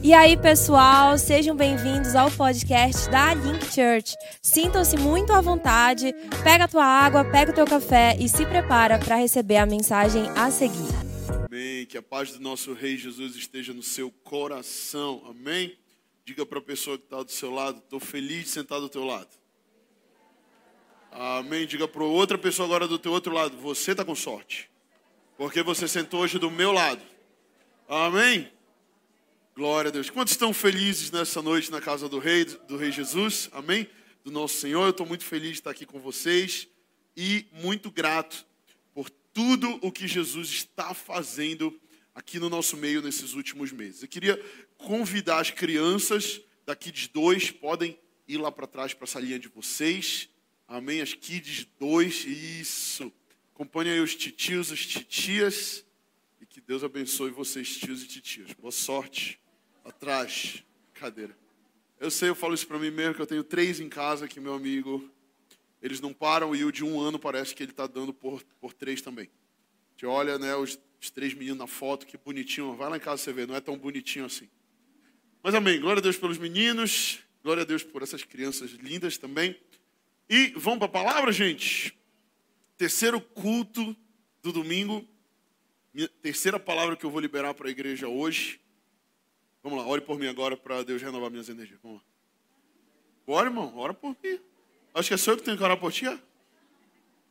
E aí, pessoal, sejam bem-vindos ao podcast da Link Church. Sintam-se muito à vontade, pega a tua água, pega o teu café e se prepara para receber a mensagem a seguir. Amém. Que a paz do nosso Rei Jesus esteja no seu coração. Amém. Diga para a pessoa que está do seu lado: estou feliz de sentar do teu lado. Amém. Diga para outra pessoa agora do teu outro lado: você está com sorte, porque você sentou hoje do meu lado. Amém. Glória a Deus. Quantos estão felizes nessa noite na casa do Rei, do Rei Jesus? Amém? Do nosso Senhor. Eu estou muito feliz de estar aqui com vocês e muito grato por tudo o que Jesus está fazendo aqui no nosso meio nesses últimos meses. Eu queria convidar as crianças da Kids 2, podem ir lá para trás para a salinha de vocês. Amém? As Kids 2, isso. Acompanhe aí os titios, as titias. E que Deus abençoe vocês, tios e titias. Boa sorte atrás, cadeira. Eu sei, eu falo isso para mim mesmo, que eu tenho três em casa que meu amigo, eles não param e o de um ano parece que ele está dando por, por três também. Você olha, né, os, os três meninos na foto, que bonitinho. Vai lá em casa você vê, não é tão bonitinho assim. Mas amém, glória a Deus pelos meninos, glória a Deus por essas crianças lindas também. E vamos para a palavra, gente? Terceiro culto do domingo, terceira palavra que eu vou liberar para a igreja hoje Vamos lá, ore por mim agora para Deus renovar minhas energias. Vamos lá. Ora, irmão, ora por mim. Acho que é só eu que tenho que orar por ti. É?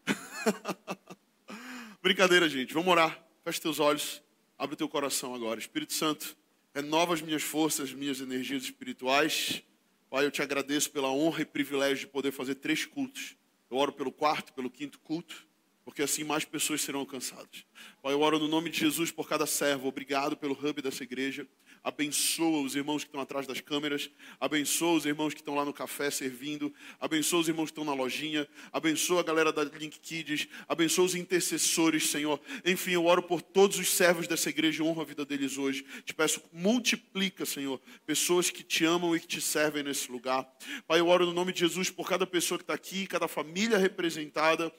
Brincadeira, gente. Vamos orar. Feche teus olhos. Abre teu coração agora. Espírito Santo, renova as minhas forças, minhas energias espirituais. Pai, eu te agradeço pela honra e privilégio de poder fazer três cultos. Eu oro pelo quarto, pelo quinto culto, porque assim mais pessoas serão alcançadas. Pai, eu oro no nome de Jesus por cada servo. Obrigado pelo hub dessa igreja abençoa os irmãos que estão atrás das câmeras, abençoa os irmãos que estão lá no café servindo, abençoa os irmãos que estão na lojinha, abençoa a galera da Link Kids, abençoa os intercessores, Senhor. Enfim, eu oro por todos os servos dessa igreja honro a vida deles hoje. Te peço, multiplica, Senhor, pessoas que te amam e que te servem nesse lugar. Pai, eu oro no nome de Jesus por cada pessoa que está aqui, cada família representada,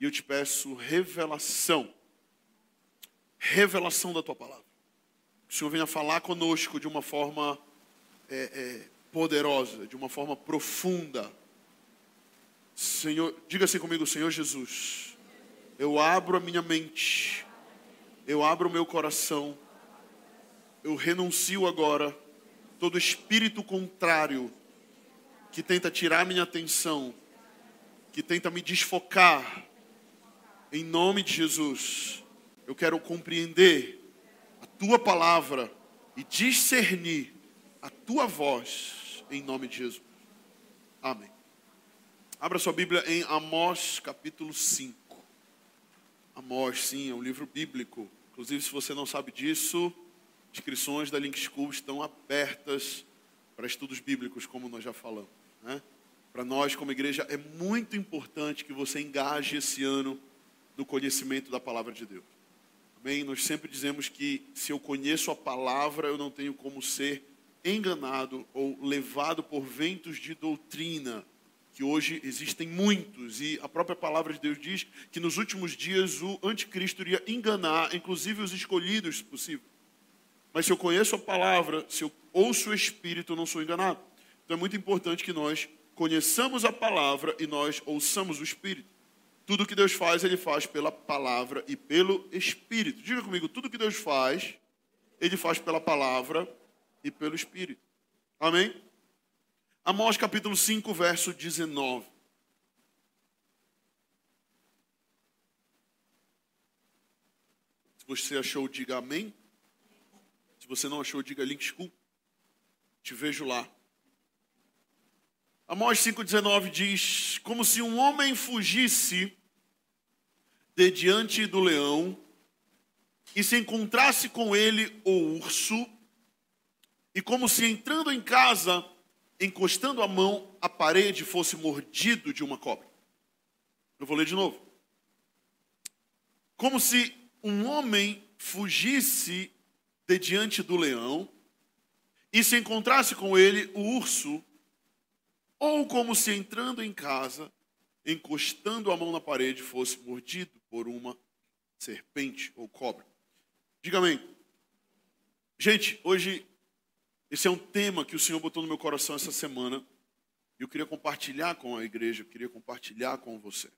e eu te peço revelação. Revelação da tua palavra que o Senhor venha falar conosco de uma forma é, é, poderosa, de uma forma profunda. Senhor, diga assim comigo, Senhor Jesus, eu abro a minha mente, eu abro o meu coração, eu renuncio agora todo espírito contrário que tenta tirar minha atenção, que tenta me desfocar. Em nome de Jesus, eu quero compreender tua palavra e discernir a tua voz, em nome de Jesus. Amém. Abra sua Bíblia em Amós capítulo 5. Amós, sim, é um livro bíblico. Inclusive, se você não sabe disso, inscrições da Link School estão abertas para estudos bíblicos, como nós já falamos. Né? Para nós, como igreja, é muito importante que você engaje esse ano no conhecimento da palavra de Deus. Amém? Nós sempre dizemos que se eu conheço a palavra, eu não tenho como ser enganado ou levado por ventos de doutrina, que hoje existem muitos, e a própria palavra de Deus diz que nos últimos dias o anticristo iria enganar, inclusive os escolhidos, se possível. Mas se eu conheço a palavra, se eu ouço o Espírito, eu não sou enganado. Então é muito importante que nós conheçamos a palavra e nós ouçamos o Espírito. Tudo que Deus faz, Ele faz pela palavra e pelo Espírito. Diga comigo, tudo que Deus faz, Ele faz pela palavra e pelo Espírito. Amém? Amós capítulo 5, verso 19. Se você achou, diga amém. Se você não achou, diga link school. Te vejo lá. Amós 5,19 diz: Como se um homem fugisse de diante do leão e se encontrasse com ele o urso, e como se entrando em casa, encostando a mão à parede, fosse mordido de uma cobra. Eu vou ler de novo. Como se um homem fugisse de diante do leão e se encontrasse com ele o urso, ou como se entrando em casa, encostando a mão na parede, fosse mordido por uma serpente ou cobra. Diga amém. Gente, hoje Esse é um tema que o Senhor botou no meu coração essa semana. E eu queria compartilhar com a igreja, eu queria compartilhar com você.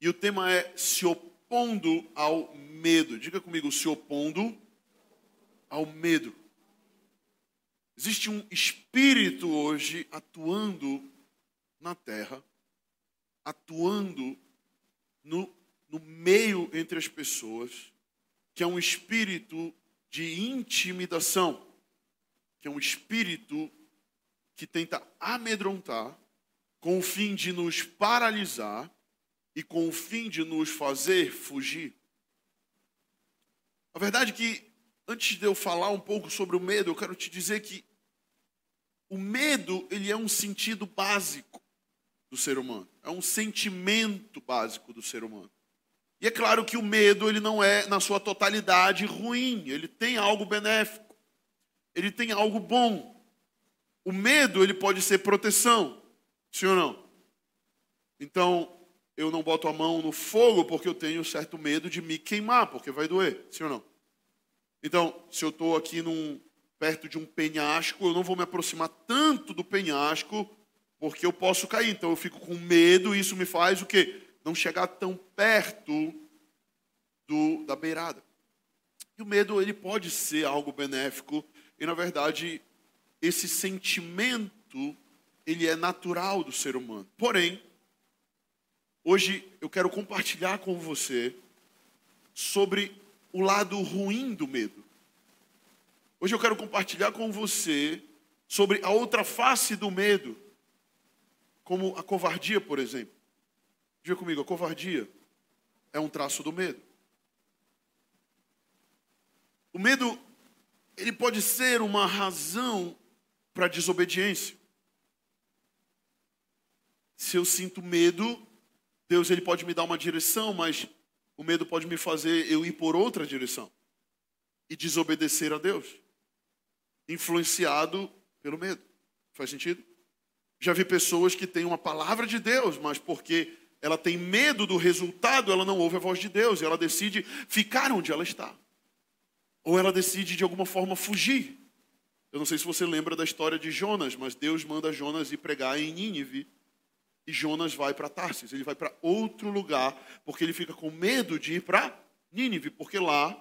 E o tema é se opondo ao medo. Diga comigo, se opondo ao medo. Existe um espírito hoje atuando na terra, atuando no, no meio entre as pessoas, que é um espírito de intimidação que é um espírito que tenta amedrontar, com o fim de nos paralisar e com o fim de nos fazer fugir. A verdade é que, antes de eu falar um pouco sobre o medo, eu quero te dizer que o medo, ele é um sentido básico do ser humano. É um sentimento básico do ser humano. E é claro que o medo, ele não é, na sua totalidade, ruim. Ele tem algo benéfico ele tem algo bom. O medo, ele pode ser proteção. Sim ou não? Então, eu não boto a mão no fogo porque eu tenho certo medo de me queimar, porque vai doer. Sim ou não? Então, se eu estou aqui num, perto de um penhasco, eu não vou me aproximar tanto do penhasco, porque eu posso cair. Então, eu fico com medo e isso me faz o quê? Não chegar tão perto do, da beirada. E o medo, ele pode ser algo benéfico e na verdade, esse sentimento, ele é natural do ser humano. Porém, hoje eu quero compartilhar com você sobre o lado ruim do medo. Hoje eu quero compartilhar com você sobre a outra face do medo, como a covardia, por exemplo. Diga comigo, a covardia é um traço do medo. O medo ele pode ser uma razão para desobediência. Se eu sinto medo, Deus ele pode me dar uma direção, mas o medo pode me fazer eu ir por outra direção e desobedecer a Deus, influenciado pelo medo. Faz sentido? Já vi pessoas que têm uma palavra de Deus, mas porque ela tem medo do resultado, ela não ouve a voz de Deus e ela decide ficar onde ela está ou ela decide de alguma forma fugir. Eu não sei se você lembra da história de Jonas, mas Deus manda Jonas ir pregar em Nínive. E Jonas vai para Tarsis, ele vai para outro lugar, porque ele fica com medo de ir para Nínive, porque lá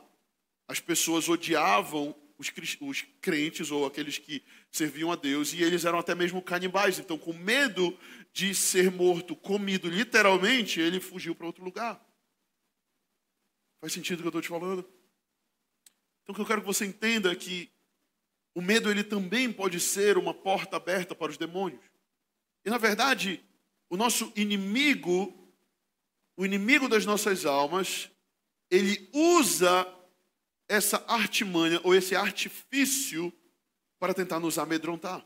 as pessoas odiavam os, os crentes ou aqueles que serviam a Deus, e eles eram até mesmo canibais. Então, com medo de ser morto, comido literalmente, ele fugiu para outro lugar. Faz sentido o que eu estou te falando? Então, o que eu quero que você entenda é que o medo ele também pode ser uma porta aberta para os demônios. E na verdade, o nosso inimigo, o inimigo das nossas almas, ele usa essa artimanha ou esse artifício para tentar nos amedrontar,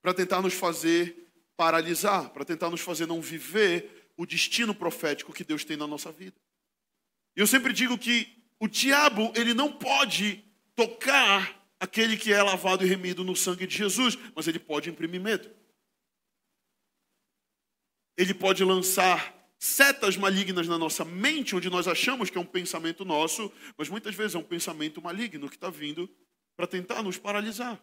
para tentar nos fazer paralisar, para tentar nos fazer não viver o destino profético que Deus tem na nossa vida. E eu sempre digo que o diabo, ele não pode tocar aquele que é lavado e remido no sangue de Jesus, mas ele pode imprimir medo. Ele pode lançar setas malignas na nossa mente, onde nós achamos que é um pensamento nosso, mas muitas vezes é um pensamento maligno que está vindo para tentar nos paralisar,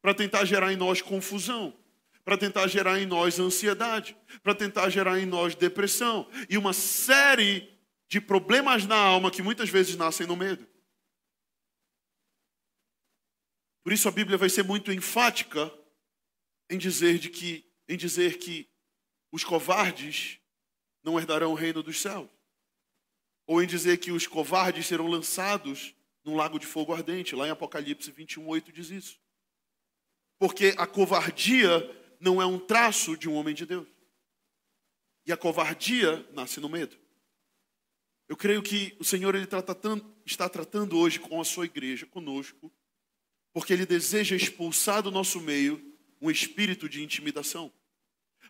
para tentar gerar em nós confusão, para tentar gerar em nós ansiedade, para tentar gerar em nós depressão e uma série de problemas na alma que muitas vezes nascem no medo. Por isso a Bíblia vai ser muito enfática em dizer de que em dizer que os covardes não herdarão o reino dos céus. Ou em dizer que os covardes serão lançados num lago de fogo ardente. Lá em Apocalipse 21, 8 diz isso. Porque a covardia não é um traço de um homem de Deus. E a covardia nasce no medo. Eu creio que o Senhor ele tratando, está tratando hoje com a sua igreja, conosco, porque Ele deseja expulsar do nosso meio um espírito de intimidação.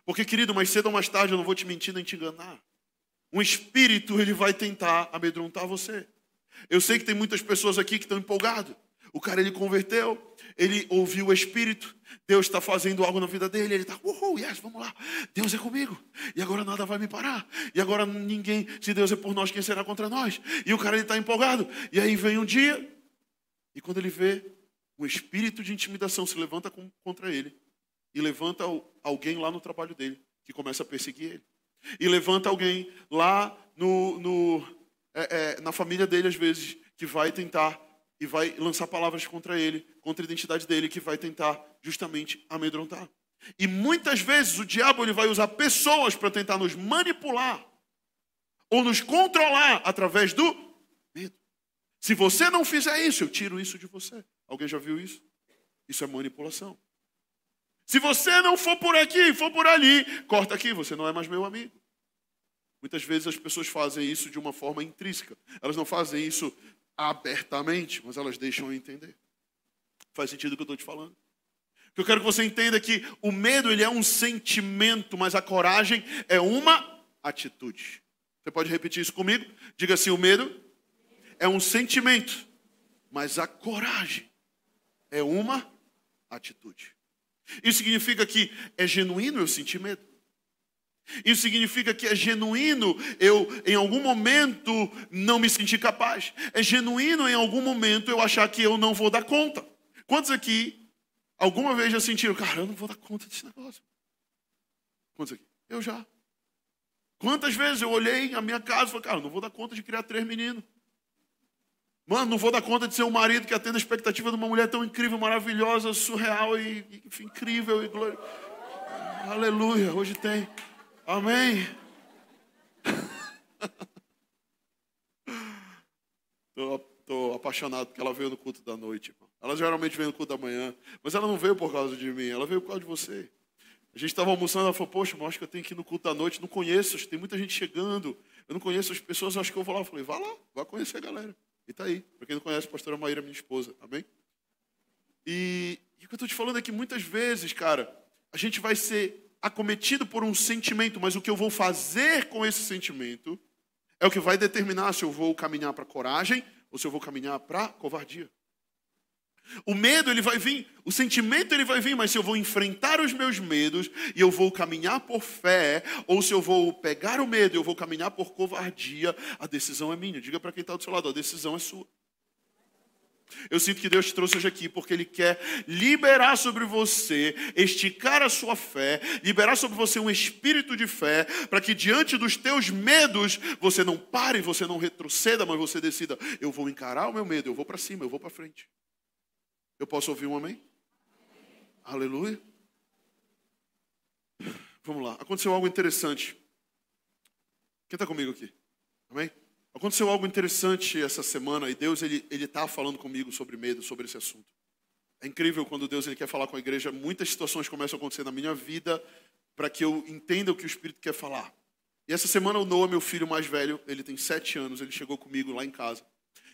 Porque, querido, mais cedo ou mais tarde, eu não vou te mentir nem te enganar. Um espírito, ele vai tentar amedrontar você. Eu sei que tem muitas pessoas aqui que estão empolgadas. O cara, ele converteu, ele ouviu o Espírito, Deus está fazendo algo na vida dele, ele está, uhul, yes, vamos lá, Deus é comigo, e agora nada vai me parar, e agora ninguém, se Deus é por nós, quem será contra nós? E o cara está empolgado, e aí vem um dia, e quando ele vê, um espírito de intimidação se levanta contra ele e levanta alguém lá no trabalho dele que começa a perseguir ele. E levanta alguém lá no, no é, é, na família dele, às vezes, que vai tentar e vai lançar palavras contra ele, contra a identidade dele, que vai tentar justamente amedrontar. E muitas vezes o diabo ele vai usar pessoas para tentar nos manipular ou nos controlar através do medo. Se você não fizer isso, eu tiro isso de você. Alguém já viu isso? Isso é manipulação. Se você não for por aqui, for por ali, corta aqui, você não é mais meu amigo. Muitas vezes as pessoas fazem isso de uma forma intrínseca. Elas não fazem isso abertamente, mas elas deixam eu entender. Faz sentido o que eu estou te falando? Eu quero que você entenda que o medo ele é um sentimento, mas a coragem é uma atitude. Você pode repetir isso comigo? Diga assim: o medo é um sentimento, mas a coragem é uma atitude. Isso significa que é genuíno eu sentir medo. Isso significa que é genuíno eu, em algum momento, não me sentir capaz. É genuíno, em algum momento, eu achar que eu não vou dar conta. Quantos aqui, alguma vez já sentiram, cara, eu não vou dar conta desse negócio? Quantos aqui? Eu já. Quantas vezes eu olhei a minha casa e falei, cara, eu não vou dar conta de criar três meninos. Mano, não vou dar conta de ser um marido que atende a expectativa de uma mulher tão incrível, maravilhosa, surreal e, incrível e glória. Aleluia, hoje tem. Amém. Estou apaixonado porque ela veio no culto da noite. Ela geralmente vem no culto da manhã, mas ela não veio por causa de mim, ela veio por causa de você. A gente estava almoçando, ela falou, poxa, mas acho que eu tenho que ir no culto da noite, não conheço, tem muita gente chegando, eu não conheço as pessoas, acho que eu vou lá. Eu falei, vá lá, vá conhecer a galera. E está aí. Para quem não conhece, a pastora Maíra, minha esposa. Amém? E, e o que eu estou te falando é que muitas vezes, cara, a gente vai ser acometido por um sentimento, mas o que eu vou fazer com esse sentimento é o que vai determinar se eu vou caminhar para coragem ou se eu vou caminhar para covardia. O medo ele vai vir, o sentimento ele vai vir, mas se eu vou enfrentar os meus medos e eu vou caminhar por fé, ou se eu vou pegar o medo e eu vou caminhar por covardia, a decisão é minha. Diga para quem está do seu lado, a decisão é sua. Eu sinto que Deus te trouxe hoje aqui porque Ele quer liberar sobre você, esticar a sua fé, liberar sobre você um espírito de fé, para que diante dos teus medos você não pare, você não retroceda, mas você decida: eu vou encarar o meu medo, eu vou para cima, eu vou para frente. Eu posso ouvir um amém? amém? Aleluia. Vamos lá. Aconteceu algo interessante. Quem está comigo aqui? Amém? Aconteceu algo interessante essa semana e Deus ele ele está falando comigo sobre medo, sobre esse assunto. É incrível quando Deus ele quer falar com a igreja. Muitas situações começam a acontecer na minha vida para que eu entenda o que o Espírito quer falar. E essa semana o Noah, meu filho mais velho, ele tem sete anos, ele chegou comigo lá em casa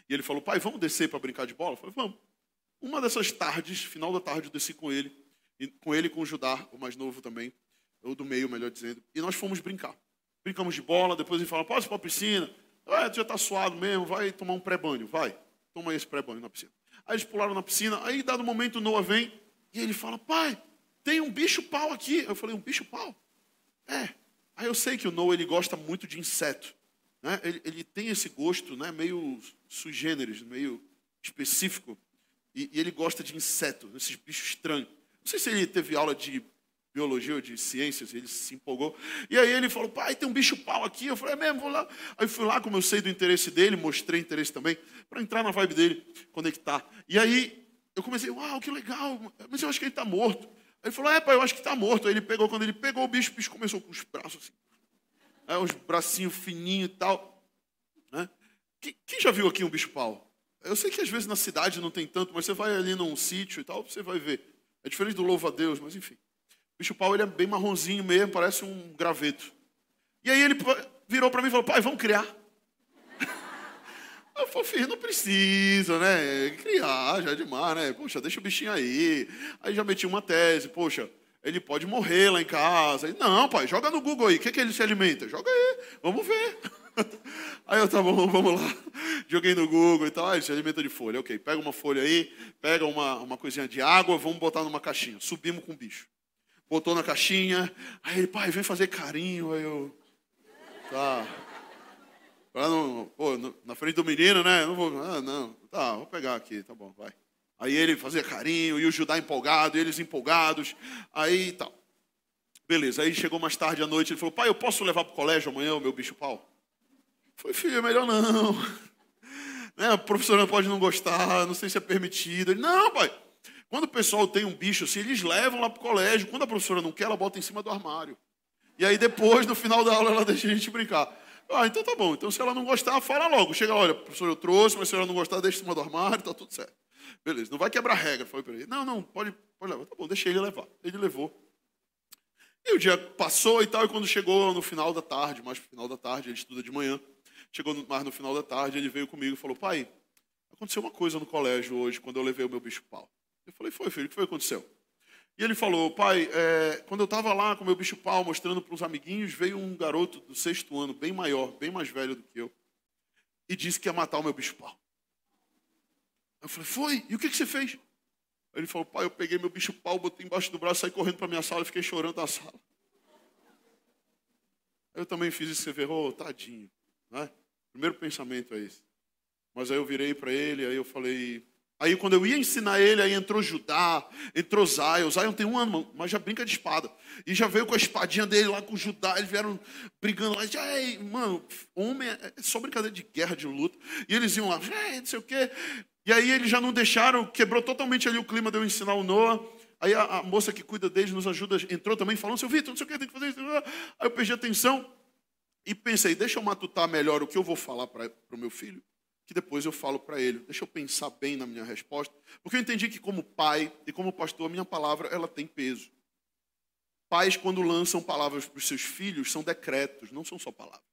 e ele falou: Pai, vamos descer para brincar de bola? Eu falei: Vamos. Uma dessas tardes, final da tarde, eu desci com ele, com ele e com o Judá, o mais novo também, ou do meio, melhor dizendo, e nós fomos brincar. Brincamos de bola, depois ele falou: Posso ir para a piscina? Ah, tu já está suado mesmo, vai tomar um pré-banho, vai. Toma esse pré-banho na piscina. Aí eles pularam na piscina, aí dado momento o Noah vem e ele fala, pai, tem um bicho-pau aqui. Eu falei, um bicho-pau? É. Aí eu sei que o Noah ele gosta muito de inseto. Né? Ele, ele tem esse gosto né, meio sui generis, meio específico. E, e ele gosta de inseto, esses bichos estranhos. Não sei se ele teve aula de biologia ou de ciências, ele se empolgou. E aí ele falou, pai, tem um bicho-pau aqui. Eu falei, é mesmo, vou lá. Aí fui lá, como eu sei do interesse dele, mostrei interesse também, para entrar na vibe dele, conectar. E aí eu comecei, uau, que legal, mas eu acho que ele está morto. Aí ele falou, é, pai, eu acho que está morto. Aí ele pegou, quando ele pegou o bicho, o bicho começou com os braços assim, né, uns bracinhos fininhos e tal. Né? Quem, já viu aqui um bicho-pau? Eu sei que às vezes na cidade não tem tanto, mas você vai ali num sítio e tal, você vai ver. É diferente do louvo-a-Deus, mas enfim bicho pau ele é bem marronzinho mesmo, parece um graveto. E aí ele virou para mim e falou: pai, vamos criar. Eu falei, filho, não precisa, né? Criar já é demais, né? Poxa, deixa o bichinho aí. Aí já meti uma tese, poxa, ele pode morrer lá em casa. não, pai, joga no Google aí. O que, que ele se alimenta? Joga aí, vamos ver. Aí eu, tá bom, vamos lá. Joguei no Google e tal. Ah, se alimenta de folha. Ok, pega uma folha aí, pega uma, uma coisinha de água, vamos botar numa caixinha. Subimos com o bicho botou na caixinha. Aí ele, pai, vem fazer carinho. Aí eu, tá. Pra não, pô, na frente do menino, né? Não vou, ah, não. Tá, vou pegar aqui, tá bom, vai. Aí ele fazia carinho, e o Judá empolgado, e eles empolgados, aí tal. Beleza, aí chegou mais tarde à noite, ele falou, pai, eu posso levar para o colégio amanhã o meu bicho pau? Foi, filho, é melhor não. Né, a professora pode não gostar, não sei se é permitido. Ele, não, pai. Quando o pessoal tem um bicho assim, eles levam lá para o colégio. Quando a professora não quer, ela bota em cima do armário. E aí depois, no final da aula, ela deixa a gente brincar. Ah, então tá bom. Então se ela não gostar, fala logo. Chega, olha, professor, eu trouxe, mas se ela não gostar, deixa em cima do armário, tá tudo certo. Beleza, não vai quebrar regra. Falei para ele. Não, não, pode, pode levar. Tá bom, deixa ele levar. Ele levou. E o dia passou e tal, e quando chegou no final da tarde, mais no final da tarde, ele estuda de manhã, Chegou mais no final da tarde, ele veio comigo e falou: Pai, aconteceu uma coisa no colégio hoje, quando eu levei o meu bicho pau. Eu falei: Foi, filho, o que foi que aconteceu? E ele falou: Pai, é, quando eu estava lá com o meu bicho pau, mostrando para os amiguinhos, veio um garoto do sexto ano, bem maior, bem mais velho do que eu, e disse que ia matar o meu bicho pau. Eu falei: Foi? E o que, que você fez? Ele falou: Pai, eu peguei meu bicho pau, botei embaixo do braço, saí correndo para minha sala e fiquei chorando na sala. Eu também fiz isso, você oh, tadinho. Né? Primeiro pensamento é esse. Mas aí eu virei para ele, aí eu falei. Aí quando eu ia ensinar ele, aí entrou Judá, entrou Zion. Zion tem um ano, mas já brinca de espada. E já veio com a espadinha dele lá com Judá. Eles vieram brigando lá. Já, mano, homem é só brincadeira de guerra, de luta. E eles iam lá, não sei o quê. E aí eles já não deixaram, quebrou totalmente ali o clima de eu ensinar o Noah. Aí a, a moça que cuida deles nos ajuda, entrou também falando, seu Vitor, não sei o que, tem que fazer isso. Aí eu perdi atenção. E pensei, deixa eu matutar melhor o que eu vou falar para o meu filho, que depois eu falo para ele. Deixa eu pensar bem na minha resposta, porque eu entendi que como pai e como pastor, a minha palavra ela tem peso. Pais, quando lançam palavras para os seus filhos, são decretos, não são só palavras.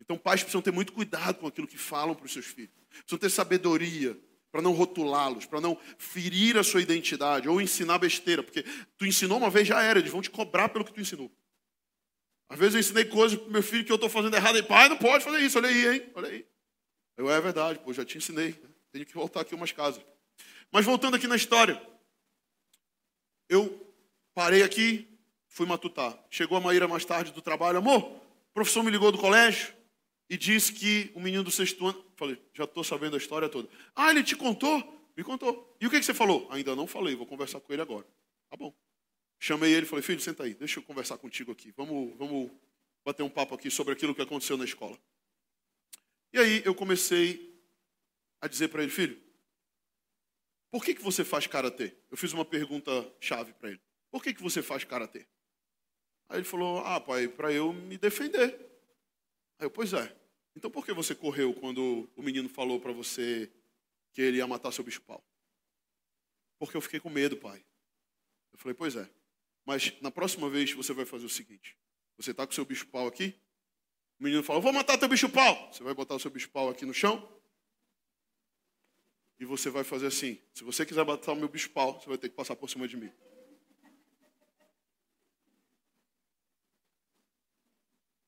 Então, pais precisam ter muito cuidado com aquilo que falam para os seus filhos. Precisam ter sabedoria para não rotulá-los, para não ferir a sua identidade ou ensinar besteira, porque tu ensinou uma vez já era, eles vão te cobrar pelo que tu ensinou. Às vezes eu ensinei coisas para meu filho que eu estou fazendo errado. E pai, não pode fazer isso. Olha aí, hein? Olha aí. Eu, é verdade, pô, já te ensinei. Tenho que voltar aqui umas casas. Mas voltando aqui na história. Eu parei aqui, fui matutar. Chegou a Maíra mais tarde do trabalho. Amor, o professor me ligou do colégio e disse que o menino do sexto ano... Falei, já estou sabendo a história toda. Ah, ele te contou? Me contou. E o que, que você falou? Ainda não falei, vou conversar com ele agora. Tá bom. Chamei ele e falei, filho, senta aí, deixa eu conversar contigo aqui. Vamos, vamos bater um papo aqui sobre aquilo que aconteceu na escola. E aí eu comecei a dizer para ele, filho, por que, que você faz karatê? Eu fiz uma pergunta chave para ele. Por que, que você faz karatê? Aí ele falou, ah, pai, para eu me defender. Aí eu, pois é. Então por que você correu quando o menino falou para você que ele ia matar seu bicho-pau? Porque eu fiquei com medo, pai. Eu falei, pois é. Mas na próxima vez você vai fazer o seguinte: você está com o seu bicho-pau aqui, o menino fala: Vou matar teu bicho-pau. Você vai botar o seu bicho-pau aqui no chão. E você vai fazer assim: Se você quiser matar o meu bicho-pau, você vai ter que passar por cima de mim.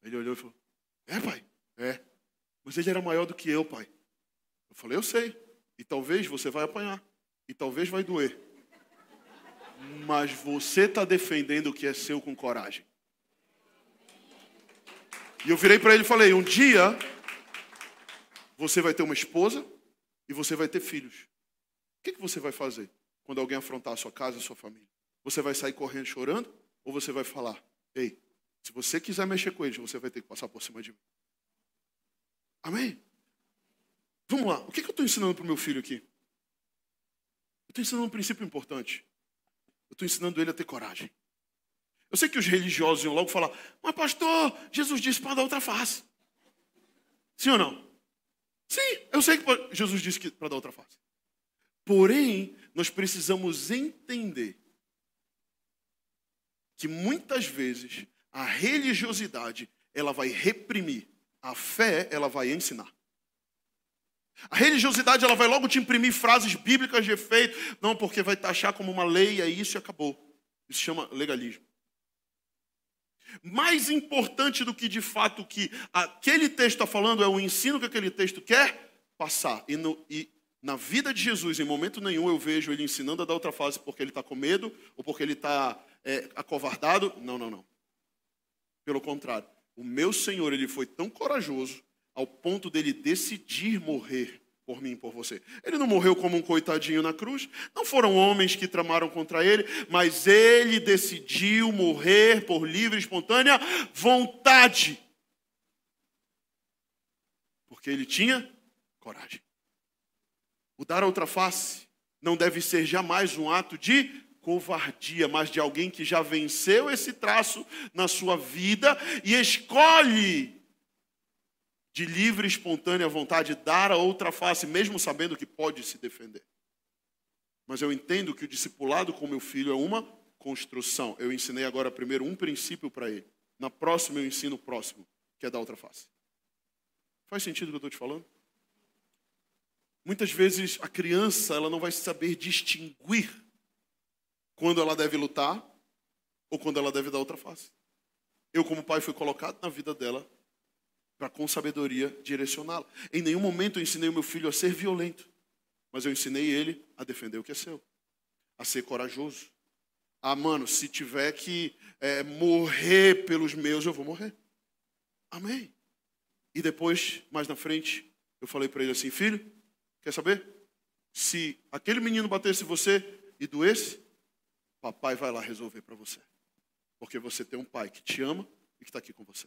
Ele olhou e falou: É, pai? É. Mas ele era maior do que eu, pai. Eu falei: Eu sei. E talvez você vai apanhar. E talvez vai doer mas você está defendendo o que é seu com coragem. E eu virei para ele e falei: um dia você vai ter uma esposa e você vai ter filhos. O que, que você vai fazer quando alguém afrontar a sua casa a sua família? Você vai sair correndo chorando ou você vai falar: ei, se você quiser mexer com eles, você vai ter que passar por cima de mim? Amém? Vamos lá, o que, que eu estou ensinando para o meu filho aqui? Eu estou ensinando um princípio importante. Eu estou ensinando ele a ter coragem. Eu sei que os religiosos iam logo falar, mas pastor, Jesus disse para dar outra face. Sim ou não? Sim, eu sei que Jesus disse para dar outra face. Porém, nós precisamos entender que muitas vezes a religiosidade ela vai reprimir, a fé ela vai ensinar. A religiosidade ela vai logo te imprimir frases bíblicas de efeito, não porque vai taxar como uma lei, é isso e acabou. Isso chama legalismo. Mais importante do que de fato que aquele texto está falando é o ensino que aquele texto quer passar. E, no, e na vida de Jesus, em momento nenhum, eu vejo ele ensinando a dar outra fase porque ele está com medo ou porque ele está é, acovardado. Não, não, não. Pelo contrário, o meu Senhor ele foi tão corajoso ao ponto dele decidir morrer por mim, por você. Ele não morreu como um coitadinho na cruz. Não foram homens que tramaram contra ele, mas ele decidiu morrer por livre e espontânea vontade. Porque ele tinha coragem. O dar outra face não deve ser jamais um ato de covardia, mas de alguém que já venceu esse traço na sua vida e escolhe de livre e espontânea vontade dar a outra face, mesmo sabendo que pode se defender. Mas eu entendo que o discipulado com meu filho é uma construção. Eu ensinei agora primeiro um princípio para ele. Na próxima eu ensino o próximo, que é dar outra face. Faz sentido o que eu estou te falando? Muitas vezes a criança ela não vai saber distinguir quando ela deve lutar ou quando ela deve dar outra face. Eu, como pai, fui colocado na vida dela para com sabedoria direcioná-la. Em nenhum momento eu ensinei o meu filho a ser violento, mas eu ensinei ele a defender o que é seu, a ser corajoso. Ah, mano, se tiver que é, morrer pelos meus, eu vou morrer. Amém. E depois, mais na frente, eu falei para ele assim: filho, quer saber? Se aquele menino batesse você e doesse, papai vai lá resolver para você. Porque você tem um pai que te ama e que está aqui com você.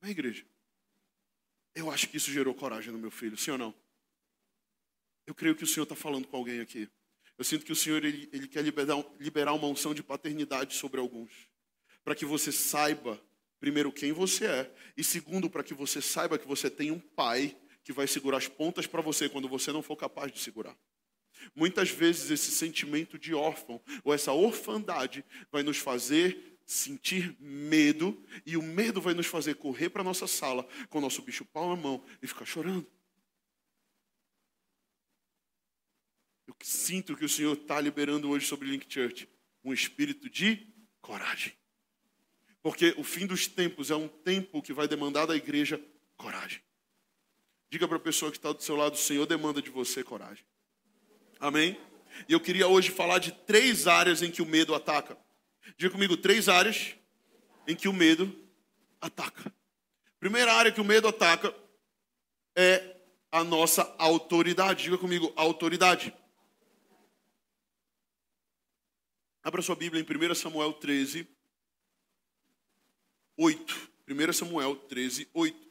Amém, igreja? Eu acho que isso gerou coragem no meu filho, sim ou não? Eu creio que o Senhor está falando com alguém aqui. Eu sinto que o Senhor ele, ele quer liberar, liberar uma unção de paternidade sobre alguns. Para que você saiba, primeiro, quem você é. E segundo, para que você saiba que você tem um pai que vai segurar as pontas para você quando você não for capaz de segurar. Muitas vezes esse sentimento de órfão ou essa orfandade vai nos fazer sentir medo, e o medo vai nos fazer correr para a nossa sala com o nosso bicho pau na mão e ficar chorando. Eu sinto que o Senhor está liberando hoje sobre Link Church um espírito de coragem. Porque o fim dos tempos é um tempo que vai demandar da igreja coragem. Diga para a pessoa que está do seu lado, o Senhor demanda de você coragem. Amém? E eu queria hoje falar de três áreas em que o medo ataca. Diga comigo três áreas em que o medo ataca. Primeira área que o medo ataca é a nossa autoridade. Diga comigo, autoridade. Abra sua Bíblia em 1 Samuel 13, 8. 1 Samuel 13, 8.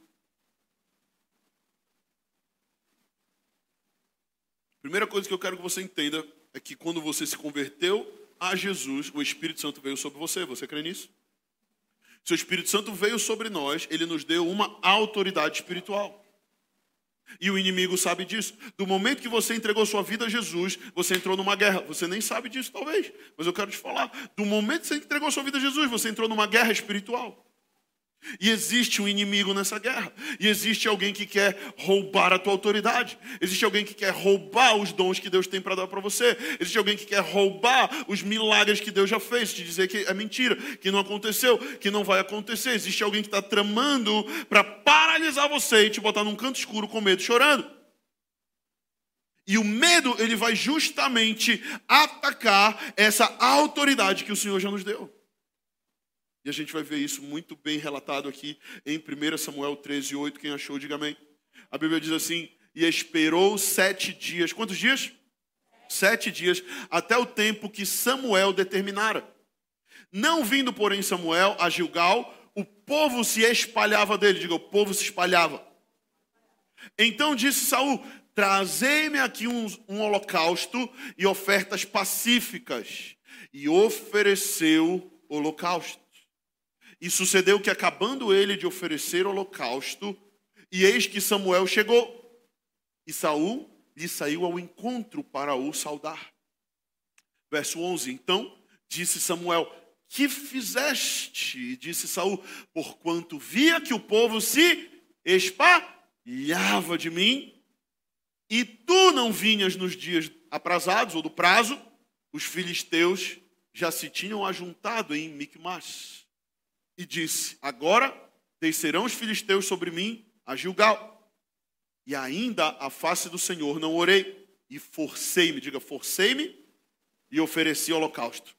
Primeira coisa que eu quero que você entenda é que quando você se converteu a Jesus, o Espírito Santo veio sobre você. Você crê nisso? Se o Espírito Santo veio sobre nós, ele nos deu uma autoridade espiritual. E o inimigo sabe disso. Do momento que você entregou sua vida a Jesus, você entrou numa guerra. Você nem sabe disso, talvez, mas eu quero te falar. Do momento que você entregou sua vida a Jesus, você entrou numa guerra espiritual. E existe um inimigo nessa guerra. E existe alguém que quer roubar a tua autoridade. Existe alguém que quer roubar os dons que Deus tem para dar para você. Existe alguém que quer roubar os milagres que Deus já fez. Te dizer que é mentira, que não aconteceu, que não vai acontecer. Existe alguém que está tramando para paralisar você e te botar num canto escuro com medo, chorando. E o medo, ele vai justamente atacar essa autoridade que o Senhor já nos deu. E a gente vai ver isso muito bem relatado aqui em 1 Samuel 13, 8. Quem achou, diga amém. A Bíblia diz assim: E esperou sete dias. Quantos dias? Sete dias, até o tempo que Samuel determinara. Não vindo, porém, Samuel a Gilgal, o povo se espalhava dele. Diga, o povo se espalhava. Então disse Saul: Trazei-me aqui um, um holocausto e ofertas pacíficas. E ofereceu holocausto. E sucedeu que, acabando ele de oferecer holocausto, e eis que Samuel chegou, e Saul lhe saiu ao encontro para o saudar. Verso 11: Então disse Samuel: Que fizeste? E disse Saul: Porquanto via que o povo se espalhava de mim, e tu não vinhas nos dias aprazados ou do prazo, os filisteus já se tinham ajuntado em Micmas e disse: Agora descerão os filisteus sobre mim a Gilgal. E ainda a face do Senhor não orei, e forcei-me, diga, forcei-me e ofereci holocausto.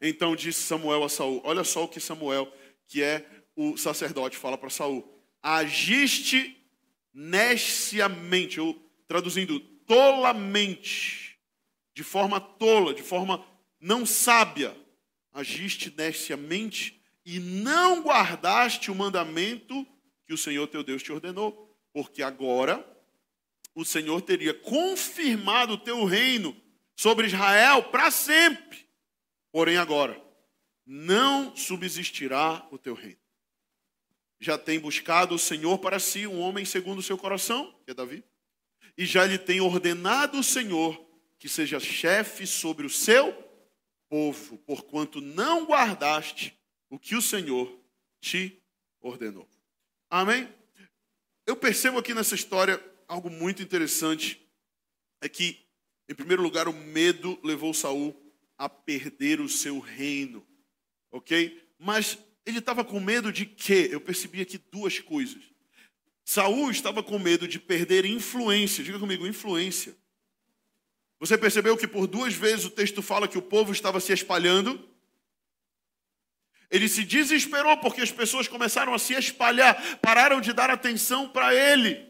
Então disse Samuel a Saul: Olha só o que Samuel, que é o sacerdote, fala para Saul: Agiste nesciamente, ou traduzindo, tolamente, de forma tola, de forma não sábia, agiste neciamente e não guardaste o mandamento que o Senhor teu Deus te ordenou, porque agora o Senhor teria confirmado o teu reino sobre Israel para sempre. Porém, agora, não subsistirá o teu reino. Já tem buscado o Senhor para si um homem segundo o seu coração, que é Davi, e já lhe tem ordenado o Senhor que seja chefe sobre o seu povo, porquanto não guardaste o que o Senhor te ordenou. Amém? Eu percebo aqui nessa história algo muito interessante é que, em primeiro lugar, o medo levou Saul a perder o seu reino, ok? Mas ele estava com medo de quê? Eu percebi aqui duas coisas. Saul estava com medo de perder influência. Diga comigo, influência. Você percebeu que por duas vezes o texto fala que o povo estava se espalhando? Ele se desesperou porque as pessoas começaram a se espalhar, pararam de dar atenção para ele.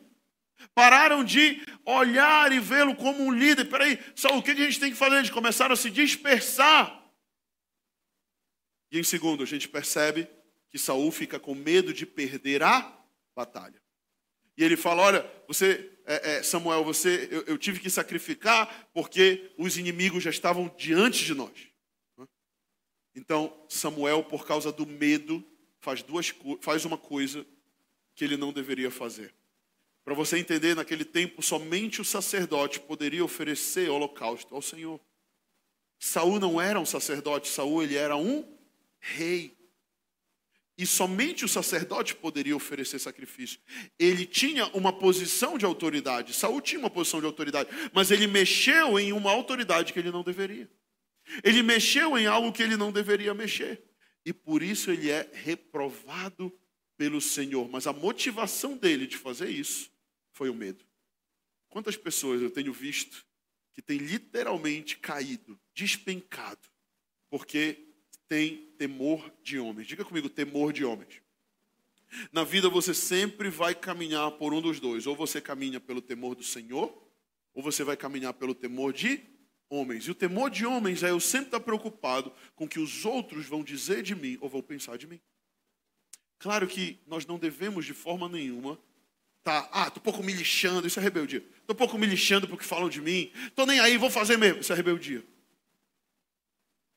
Pararam de olhar e vê-lo como um líder. Peraí, Saul, o que a gente tem que fazer? Eles começaram a se dispersar. E em segundo, a gente percebe que Saul fica com medo de perder a batalha. E ele fala: Olha, você, é, é, Samuel, você, eu, eu tive que sacrificar porque os inimigos já estavam diante de nós. Então, Samuel, por causa do medo, faz, duas, faz uma coisa que ele não deveria fazer. Para você entender, naquele tempo somente o sacerdote poderia oferecer holocausto ao Senhor. Saul não era um sacerdote, Saul ele era um rei. E somente o sacerdote poderia oferecer sacrifício. Ele tinha uma posição de autoridade. Saul tinha uma posição de autoridade, mas ele mexeu em uma autoridade que ele não deveria. Ele mexeu em algo que ele não deveria mexer. E por isso ele é reprovado pelo Senhor. Mas a motivação dele de fazer isso foi o medo. Quantas pessoas eu tenho visto que têm literalmente caído, despencado, porque tem temor de homens. Diga comigo, temor de homens. Na vida você sempre vai caminhar por um dos dois. Ou você caminha pelo temor do Senhor, ou você vai caminhar pelo temor de homens. E o temor de homens é eu sempre estar preocupado com o que os outros vão dizer de mim ou vão pensar de mim. Claro que nós não devemos de forma nenhuma Tá, ah, tô um pouco me lixando, isso é rebeldia. Tô um pouco me lixando porque falam de mim. Tô nem aí, vou fazer mesmo, isso é rebeldia.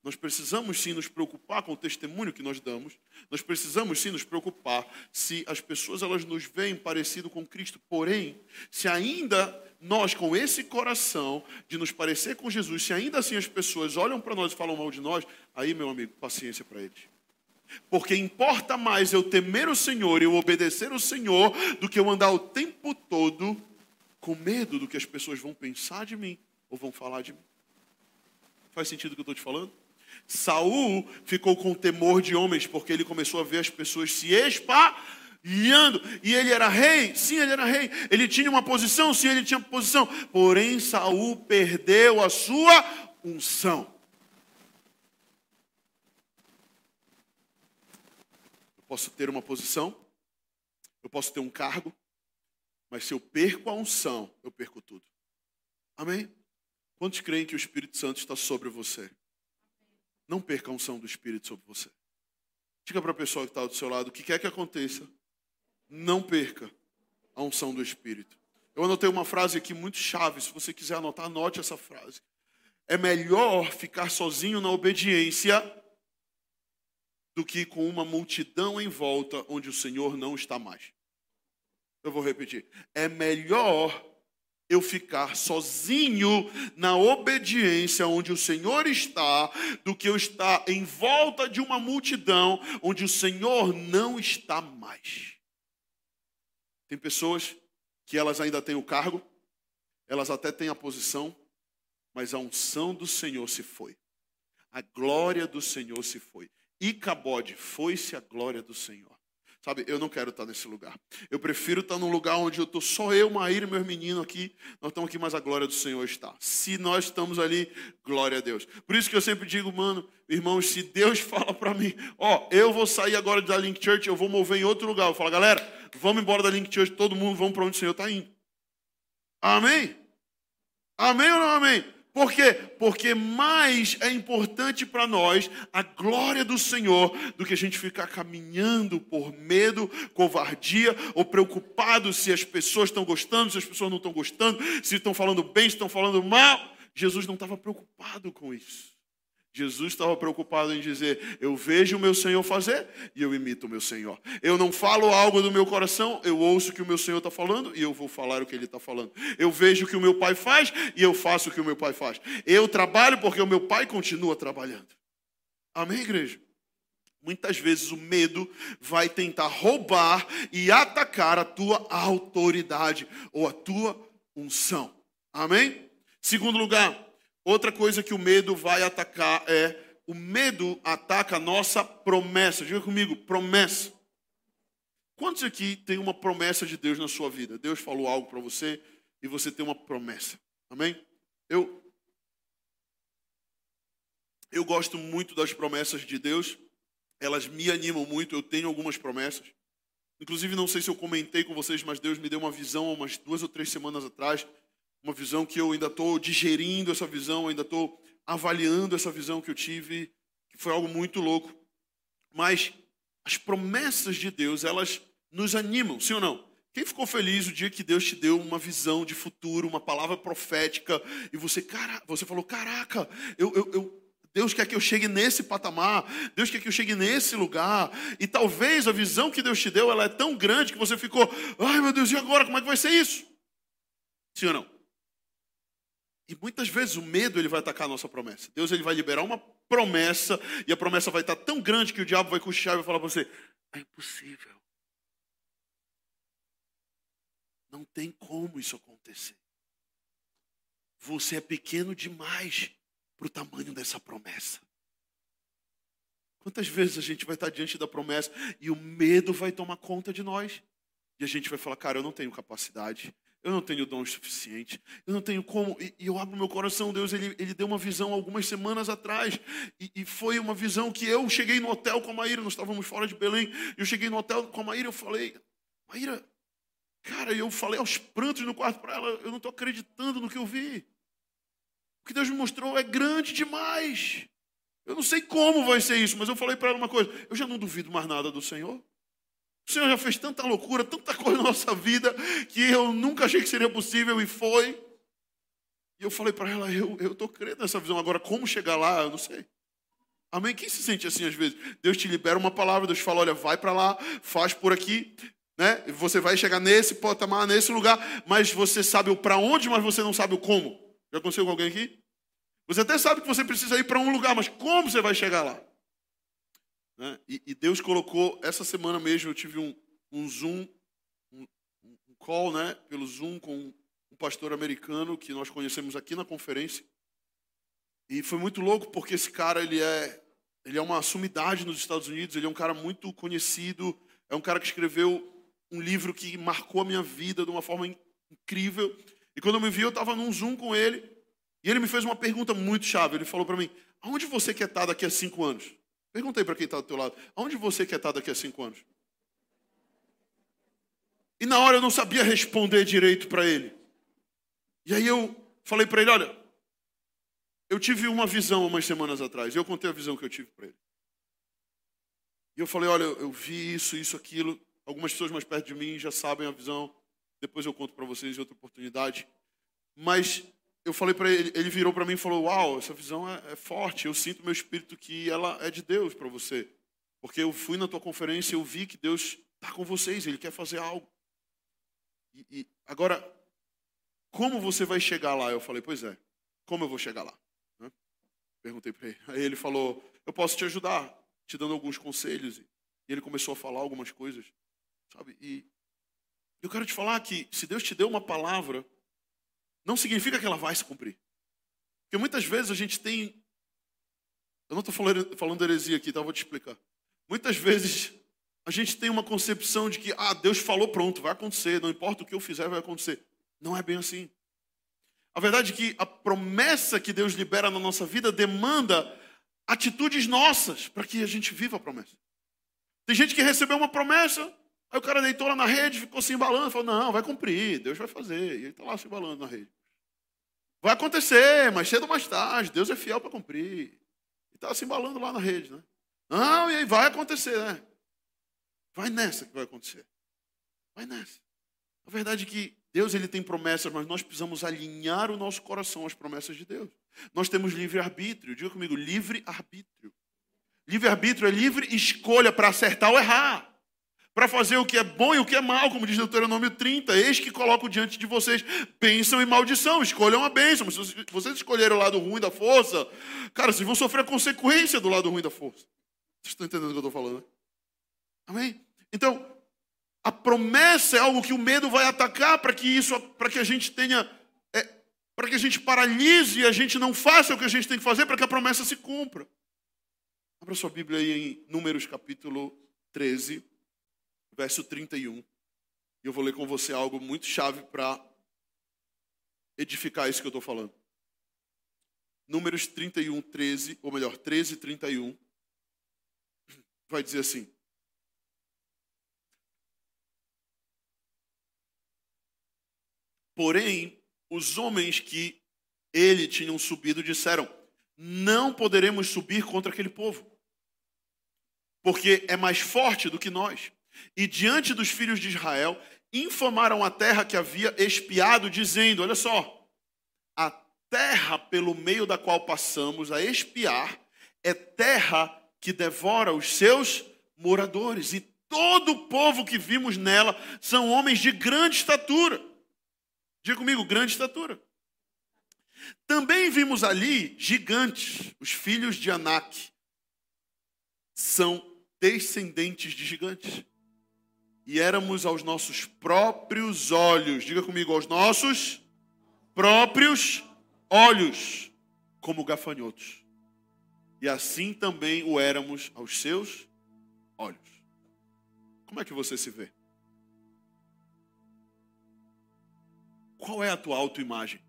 Nós precisamos sim nos preocupar com o testemunho que nós damos. Nós precisamos sim nos preocupar se as pessoas elas nos veem parecido com Cristo. Porém, se ainda nós com esse coração de nos parecer com Jesus, se ainda assim as pessoas olham para nós e falam mal de nós, aí meu amigo, paciência para eles. Porque importa mais eu temer o Senhor e eu obedecer o Senhor do que eu andar o tempo todo com medo do que as pessoas vão pensar de mim ou vão falar de mim. Faz sentido o que eu estou te falando? Saul ficou com temor de homens porque ele começou a ver as pessoas se espalhando. E ele era rei, sim, ele era rei. Ele tinha uma posição, sim, ele tinha posição. Porém, Saul perdeu a sua unção. posso ter uma posição, eu posso ter um cargo, mas se eu perco a unção, eu perco tudo. Amém? Quantos creem que o Espírito Santo está sobre você? Não perca a unção do Espírito sobre você. Diga para a pessoa que está do seu lado, o que quer que aconteça, não perca a unção do Espírito. Eu anotei uma frase aqui muito chave, se você quiser anotar, anote essa frase. É melhor ficar sozinho na obediência do que com uma multidão em volta onde o Senhor não está mais. Eu vou repetir. É melhor eu ficar sozinho na obediência onde o Senhor está, do que eu estar em volta de uma multidão onde o Senhor não está mais. Tem pessoas que elas ainda têm o cargo, elas até têm a posição, mas a unção do Senhor se foi. A glória do Senhor se foi. Icabode, foi-se a glória do Senhor. Sabe, eu não quero estar nesse lugar. Eu prefiro estar num lugar onde eu estou só eu, Maíra e meus meninos aqui. Nós estamos aqui, mas a glória do Senhor está. Se nós estamos ali, glória a Deus. Por isso que eu sempre digo, mano, irmãos, se Deus fala para mim, ó, eu vou sair agora da Link Church, eu vou mover em outro lugar. Eu falo, galera, vamos embora da Link Church, todo mundo, vamos para onde o Senhor está indo. Amém? Amém ou não amém? Por quê? Porque mais é importante para nós a glória do Senhor do que a gente ficar caminhando por medo, covardia ou preocupado se as pessoas estão gostando, se as pessoas não estão gostando, se estão falando bem, se estão falando mal. Jesus não estava preocupado com isso. Jesus estava preocupado em dizer: Eu vejo o meu Senhor fazer e eu imito o meu Senhor. Eu não falo algo do meu coração, eu ouço o que o meu Senhor está falando e eu vou falar o que ele está falando. Eu vejo o que o meu pai faz e eu faço o que o meu pai faz. Eu trabalho porque o meu pai continua trabalhando. Amém, igreja? Muitas vezes o medo vai tentar roubar e atacar a tua autoridade ou a tua unção. Amém? Segundo lugar, Outra coisa que o medo vai atacar é o medo ataca a nossa promessa. Diga comigo, promessa. Quantos aqui tem uma promessa de Deus na sua vida? Deus falou algo para você e você tem uma promessa. Amém? Eu eu gosto muito das promessas de Deus. Elas me animam muito. Eu tenho algumas promessas. Inclusive, não sei se eu comentei com vocês, mas Deus me deu uma visão umas duas ou três semanas atrás uma visão que eu ainda estou digerindo essa visão, ainda estou avaliando essa visão que eu tive, que foi algo muito louco. Mas as promessas de Deus, elas nos animam, sim ou não? Quem ficou feliz o dia que Deus te deu uma visão de futuro, uma palavra profética, e você, cara, você falou: Caraca, eu, eu, eu, Deus quer que eu chegue nesse patamar, Deus quer que eu chegue nesse lugar, e talvez a visão que Deus te deu ela é tão grande que você ficou: Ai meu Deus, e agora? Como é que vai ser isso? Sim ou não? E muitas vezes o medo ele vai atacar a nossa promessa. Deus ele vai liberar uma promessa e a promessa vai estar tão grande que o diabo vai cochichar e vai falar para você: é impossível. Não tem como isso acontecer. Você é pequeno demais para o tamanho dessa promessa. Quantas vezes a gente vai estar diante da promessa e o medo vai tomar conta de nós? E a gente vai falar, cara, eu não tenho capacidade, eu não tenho dom suficiente. Eu não tenho como. E, e eu abro meu coração, Deus, ele, ele deu uma visão algumas semanas atrás. E, e, foi uma visão que eu cheguei no hotel com a Maíra, nós estávamos fora de Belém. Eu cheguei no hotel com a Maíra, eu falei, Maíra, cara, eu falei aos prantos no quarto para ela, eu não estou acreditando no que eu vi. O que Deus me mostrou é grande demais. Eu não sei como vai ser isso, mas eu falei para ela uma coisa: eu já não duvido mais nada do Senhor. O Senhor já fez tanta loucura, tanta coisa na nossa vida, que eu nunca achei que seria possível e foi. E eu falei para ela, eu estou crendo nessa visão. Agora, como chegar lá, eu não sei. Amém? Quem se sente assim às vezes? Deus te libera uma palavra, Deus fala, olha, vai para lá, faz por aqui, né? Você vai chegar nesse patamar, nesse lugar, mas você sabe o para onde, mas você não sabe o como. Já aconteceu com alguém aqui? Você até sabe que você precisa ir para um lugar, mas como você vai chegar lá? Né? E, e, Deus colocou, essa semana mesmo eu tive um, um Zoom, um, um call né, pelo Zoom com um pastor americano que nós conhecemos aqui na conferência. E foi muito louco porque esse cara ele é, ele é uma sumidade nos Estados Unidos, ele é um cara muito conhecido, é um cara que escreveu um livro que marcou a minha vida de uma forma incrível. E quando eu me vi, eu estava num Zoom com ele, e ele me fez uma pergunta muito chave. Ele falou para mim: Aonde você quer estar daqui a cinco anos? Perguntei para quem está do teu lado, aonde você quer estar daqui a cinco anos? E na hora eu não sabia responder direito para ele. E aí eu falei para ele, olha, eu tive uma visão umas semanas atrás. Eu contei a visão que eu tive para ele. E eu falei, olha, eu vi isso, isso, aquilo. Algumas pessoas mais perto de mim já sabem a visão. Depois eu conto para vocês em outra oportunidade. Mas eu falei para ele, ele virou para mim e falou: Uau, essa visão é, é, forte. Eu sinto meu espírito que ela é de Deus para você. Porque eu fui na tua conferência e eu vi que Deus está com vocês, Ele quer fazer algo. E, e, agora, como você vai chegar lá? Eu falei: Pois é, como eu vou chegar lá? Perguntei para ele. Aí ele falou: Eu posso te ajudar, te dando alguns conselhos. E ele começou a falar algumas coisas, sabe? E eu quero te falar que se Deus te deu uma palavra não significa que ela vai se cumprir. Porque muitas vezes a gente tem. Eu não estou falando, heresia aqui, tá? Eu vou te explicar. Muitas vezes a gente tem uma concepção de que, ah, Deus falou, pronto, vai acontecer, não importa o que eu fizer, vai acontecer. Não é bem assim. A verdade é que a promessa que Deus libera na nossa vida demanda atitudes nossas para que a gente viva a promessa. Tem gente que recebeu uma promessa Aí o cara deitou lá na rede, ficou se embalando, falou: Não, vai cumprir, Deus vai fazer. E ele está lá se embalando na rede. Vai acontecer, mais cedo ou mais tarde, Deus é fiel para cumprir. E estava se embalando lá na rede, né? Não, e aí vai acontecer, né? Vai nessa que vai acontecer. Vai nessa. A verdade é que Deus ele tem promessas, mas nós precisamos alinhar o nosso coração às promessas de Deus. Nós temos livre arbítrio. Diga comigo, livre arbítrio. Livre arbítrio é livre escolha para acertar ou errar para fazer o que é bom e o que é mal, como diz Deuteronômio 30. Eis que coloco diante de vocês bênção e maldição. Escolham a bênção. Se vocês escolherem o lado ruim da força, cara, vocês vão sofrer a consequência do lado ruim da força. Vocês estão entendendo o que eu estou falando? Né? Amém? Então, a promessa é algo que o medo vai atacar para que isso, para que a gente tenha, é, para que a gente paralise e a gente não faça o que a gente tem que fazer para que a promessa se cumpra. Abra sua Bíblia aí em Números capítulo 13 verso 31. E eu vou ler com você algo muito chave para edificar isso que eu estou falando. Números 31, 13, ou melhor, 13, 31, vai dizer assim: Porém, os homens que ele tinham subido disseram: Não poderemos subir contra aquele povo, porque é mais forte do que nós e diante dos filhos de Israel infamaram a terra que havia espiado, dizendo: Olha só, a terra pelo meio da qual passamos a espiar é terra que devora os seus moradores, e todo o povo que vimos nela são homens de grande estatura. Diga comigo, grande estatura. Também vimos ali gigantes, os filhos de Anak. São descendentes de gigantes e éramos aos nossos próprios olhos, diga comigo, aos nossos próprios olhos, como gafanhotos. E assim também o éramos aos seus olhos. Como é que você se vê? Qual é a tua autoimagem?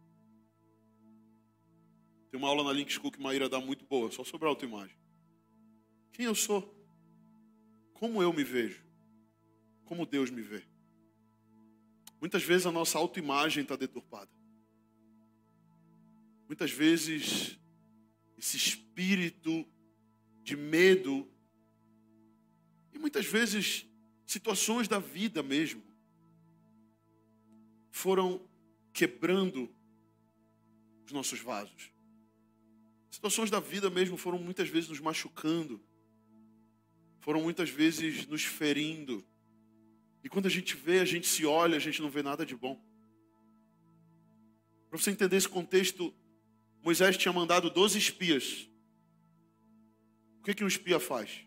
Tem uma aula na Link School que Maíra dá muito boa, só sobre autoimagem. Quem eu sou? Como eu me vejo? Como Deus me vê. Muitas vezes a nossa autoimagem está deturpada. Muitas vezes esse espírito de medo e muitas vezes situações da vida mesmo foram quebrando os nossos vasos. Situações da vida mesmo foram muitas vezes nos machucando, foram muitas vezes nos ferindo. E quando a gente vê, a gente se olha, a gente não vê nada de bom. Para você entender esse contexto, Moisés tinha mandado 12 espias. O que, que um espia faz?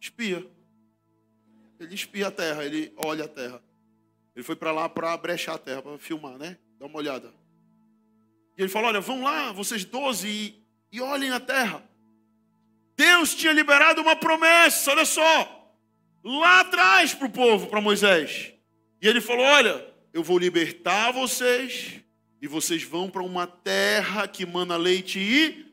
Espia. Ele espia a terra, ele olha a terra. Ele foi para lá para brechar a terra, para filmar, né? Dá uma olhada. E ele falou: Olha, vão lá, vocês 12, e, e olhem a terra. Deus tinha liberado uma promessa, olha só lá atrás para o povo, para Moisés. E ele falou: Olha, eu vou libertar vocês e vocês vão para uma terra que mana leite e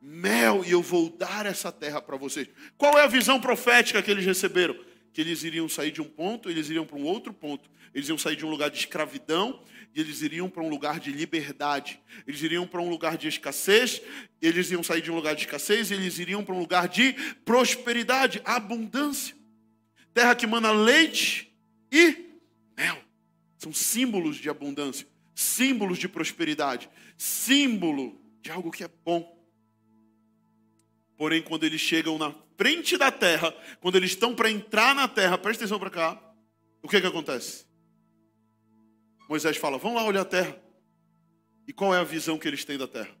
mel, e eu vou dar essa terra para vocês. Qual é a visão profética que eles receberam? Que eles iriam sair de um ponto, eles iriam para um outro ponto. Eles iam sair de um lugar de escravidão e eles iriam para um lugar de liberdade. Eles iriam para um lugar de escassez, eles iam sair de um lugar de escassez e eles iriam para um lugar de prosperidade, abundância terra que mana leite e mel. São símbolos de abundância, símbolos de prosperidade, símbolo de algo que é bom. Porém, quando eles chegam na frente da terra, quando eles estão para entrar na terra, presta atenção para cá, o que que acontece? Moisés fala: Vamos lá olhar a terra. E qual é a visão que eles têm da terra?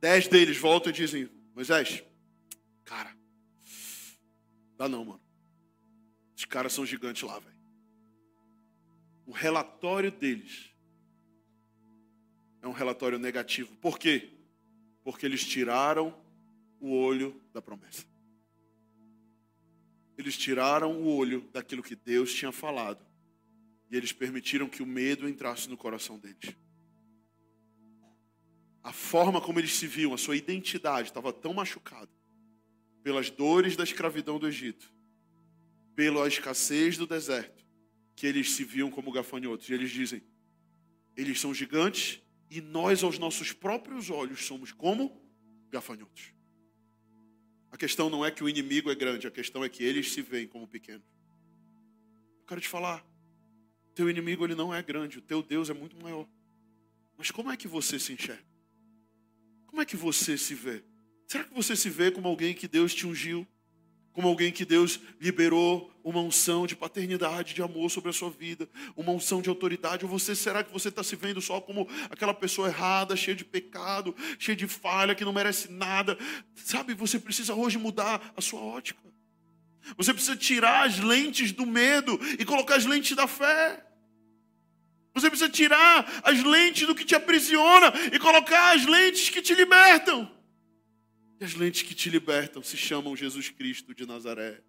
Dez deles voltam e dizem: Moisés, cara, dá não, mano. Os caras são gigantes lá, velho. O relatório deles é um relatório negativo. Por quê? Porque eles tiraram o olho da promessa. Eles tiraram o olho daquilo que Deus tinha falado. E eles permitiram que o medo entrasse no coração deles. A forma como eles se viam, a sua identidade estava tão machucada pelas dores da escravidão do Egito, pela escassez do deserto, que eles se viam como gafanhotos. E eles dizem: eles são gigantes e nós, aos nossos próprios olhos, somos como gafanhotos. A questão não é que o inimigo é grande, a questão é que eles se veem como pequenos. Eu quero te falar, teu inimigo ele não é grande, o teu Deus é muito maior. Mas como é que você se enxerga? Como é que você se vê? Será que você se vê como alguém que Deus te ungiu? Como alguém que Deus liberou uma unção de paternidade, de amor sobre a sua vida, uma unção de autoridade, ou você será que você está se vendo só como aquela pessoa errada, cheia de pecado, cheia de falha, que não merece nada? Sabe, você precisa hoje mudar a sua ótica. Você precisa tirar as lentes do medo e colocar as lentes da fé. Você precisa tirar as lentes do que te aprisiona e colocar as lentes que te libertam. As lentes que te libertam se chamam Jesus Cristo de Nazaré.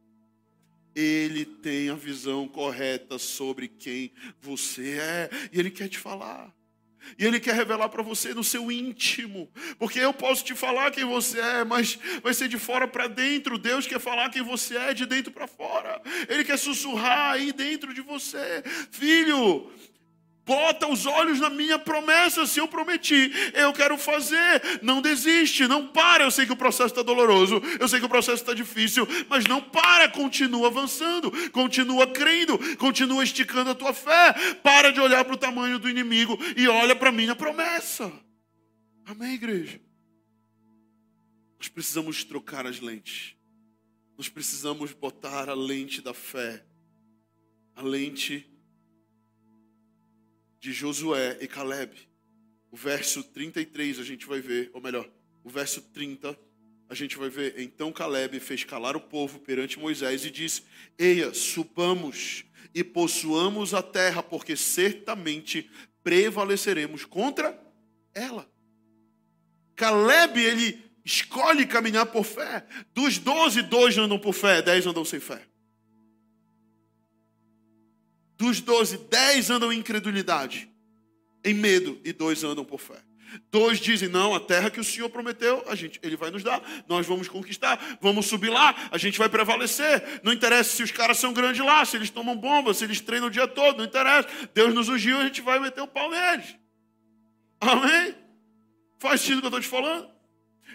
Ele tem a visão correta sobre quem você é. E Ele quer te falar. E Ele quer revelar para você no seu íntimo. Porque eu posso te falar quem você é, mas vai ser de fora para dentro. Deus quer falar quem você é de dentro para fora. Ele quer sussurrar aí dentro de você. Filho, Bota os olhos na minha promessa, se eu prometi, eu quero fazer. Não desiste, não para. Eu sei que o processo está doloroso, eu sei que o processo está difícil, mas não para, continua avançando, continua crendo, continua esticando a tua fé. Para de olhar para o tamanho do inimigo e olha para a minha promessa. Amém, igreja? Nós precisamos trocar as lentes, nós precisamos botar a lente da fé, a lente de Josué e Caleb. O verso 33 a gente vai ver, ou melhor, o verso 30 a gente vai ver. Então Caleb fez calar o povo perante Moisés e disse: Eia, subamos e possuamos a terra, porque certamente prevaleceremos contra ela. Caleb, ele escolhe caminhar por fé. Dos doze, dois andam por fé, dez andam sem fé. Dos doze, dez andam em incredulidade, em medo, e dois andam por fé. Dois dizem: não, a terra que o Senhor prometeu, a gente, Ele vai nos dar, nós vamos conquistar, vamos subir lá, a gente vai prevalecer. Não interessa se os caras são grandes lá, se eles tomam bomba, se eles treinam o dia todo, não interessa. Deus nos ungiu, a gente vai meter o pau neles. Amém? Faz sentido o que eu estou te falando?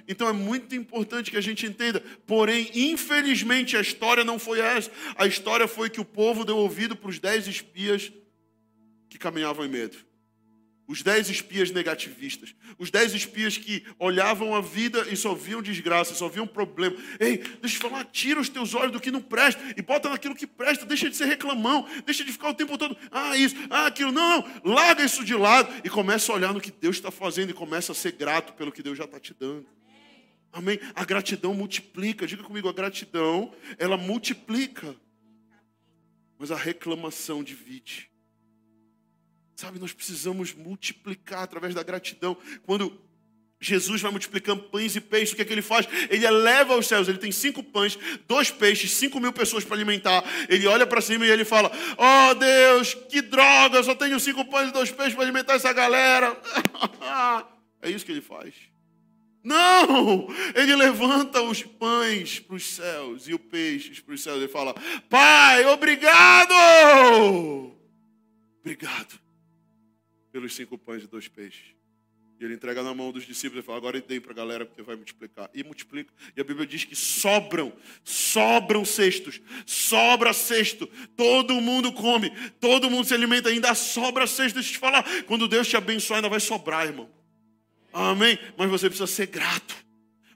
Então é muito importante que a gente entenda. Porém, infelizmente, a história não foi essa. A história foi que o povo deu ouvido para os dez espias que caminhavam em medo. Os dez espias negativistas. Os dez espias que olhavam a vida e só viam desgraça, só viam problema. Ei, deixa eu falar, tira os teus olhos do que não presta e bota naquilo que presta. Deixa de ser reclamão, deixa de ficar o tempo todo, ah, isso, ah, aquilo. Não, não, larga isso de lado e começa a olhar no que Deus está fazendo e começa a ser grato pelo que Deus já está te dando. Amém? A gratidão multiplica. Diga comigo, a gratidão, ela multiplica. Mas a reclamação divide. Sabe, nós precisamos multiplicar através da gratidão. Quando Jesus vai multiplicando pães e peixes, o que é que ele faz? Ele eleva aos céus, ele tem cinco pães, dois peixes, cinco mil pessoas para alimentar. Ele olha para cima e ele fala: Oh Deus, que droga, eu só tenho cinco pães e dois peixes para alimentar essa galera. é isso que ele faz. Não! Ele levanta os pães para os céus e o peixe para os céus. Ele fala: Pai, obrigado! Obrigado pelos cinco pães e dois peixes. E ele entrega na mão dos discípulos e fala: Agora dê para a galera porque vai multiplicar. E multiplica. E a Bíblia diz que sobram, sobram cestos, sobra cesto. Todo mundo come, todo mundo se alimenta, ainda sobra cesto. Deixa eu te falar: quando Deus te abençoar, ainda vai sobrar, irmão. Amém? Mas você precisa ser grato.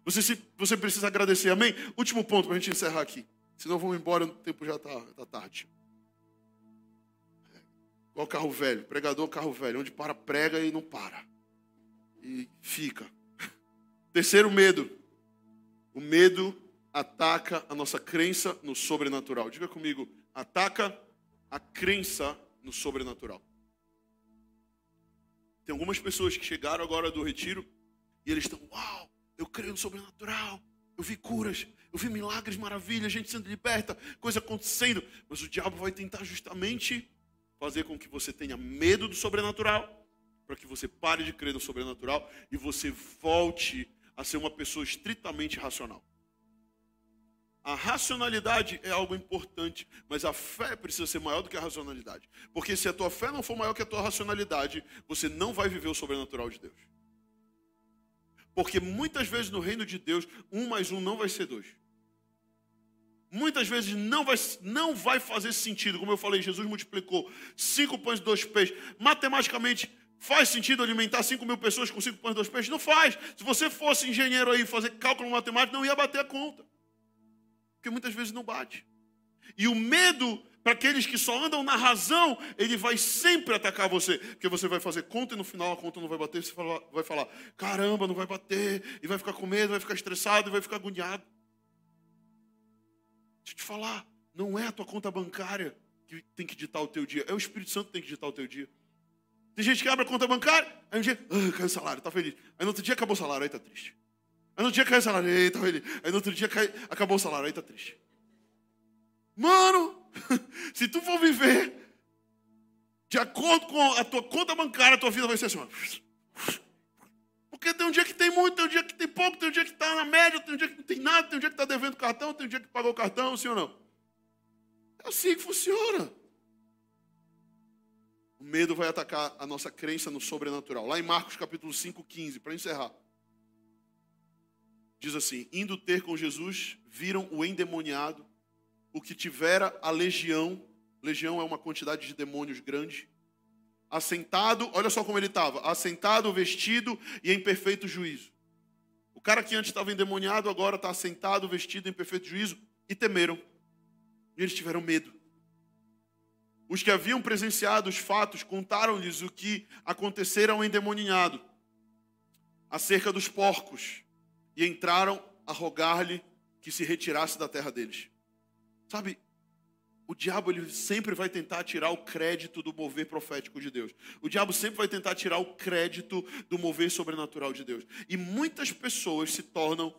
Você, se, você precisa agradecer. Amém? Último ponto para a gente encerrar aqui. Senão vamos embora, o tempo já está tá tarde. Igual carro velho, pregador carro velho, onde para, prega e não para. E fica. Terceiro medo. O medo ataca a nossa crença no sobrenatural. Diga comigo, ataca a crença no sobrenatural. Tem algumas pessoas que chegaram agora do retiro e eles estão, uau, eu creio no sobrenatural. Eu vi curas, eu vi milagres, maravilhas, gente sendo liberta, coisa acontecendo. Mas o diabo vai tentar justamente fazer com que você tenha medo do sobrenatural, para que você pare de crer no sobrenatural e você volte a ser uma pessoa estritamente racional. A racionalidade é algo importante, mas a fé precisa ser maior do que a racionalidade. Porque se a tua fé não for maior que a tua racionalidade, você não vai viver o sobrenatural de Deus. Porque muitas vezes no reino de Deus, um mais um não vai ser dois. Muitas vezes não vai, não vai fazer sentido. Como eu falei, Jesus multiplicou cinco pães e dois peixes. Matematicamente, faz sentido alimentar cinco mil pessoas com cinco pães e dois peixes? Não faz. Se você fosse engenheiro aí fazer cálculo matemático, não ia bater a conta. Porque muitas vezes não bate. E o medo, para aqueles que só andam na razão, ele vai sempre atacar você. Porque você vai fazer conta e no final a conta não vai bater. Você vai falar, caramba, não vai bater. E vai ficar com medo, vai ficar estressado vai ficar agoniado. Deixa eu te falar, não é a tua conta bancária que tem que ditar o teu dia. É o Espírito Santo que tem que ditar o teu dia. Tem gente que abre a conta bancária, aí um dia, ah, caiu o salário, tá feliz. Aí no outro dia acabou o salário, aí tá triste. Aí no dia caiu o salário, tá feliz. Aí no outro dia cai, acabou o salário, aí tá triste. Mano, se tu for viver de acordo com a tua conta bancária, a tua vida vai ser assim. Porque tem um dia que tem muito, tem um dia que tem pouco, tem um dia que está na média, tem um dia que não tem nada, tem um dia que está devendo cartão, tem um dia que pagou o cartão, sim ou não? É assim que funciona. O medo vai atacar a nossa crença no sobrenatural. Lá em Marcos capítulo 5, 15, para encerrar. Diz assim: Indo ter com Jesus, viram o endemoniado, o que tivera a legião. Legião é uma quantidade de demônios grande. Assentado, olha só como ele estava: assentado, vestido e em perfeito juízo. O cara que antes estava endemoniado, agora está assentado, vestido em perfeito juízo, e temeram. E eles tiveram medo. Os que haviam presenciado os fatos contaram-lhes o que acontecera ao endemoniado, acerca dos porcos, e entraram a rogar-lhe que se retirasse da terra deles. Sabe, o diabo ele sempre vai tentar tirar o crédito do mover profético de Deus. O diabo sempre vai tentar tirar o crédito do mover sobrenatural de Deus. E muitas pessoas se tornam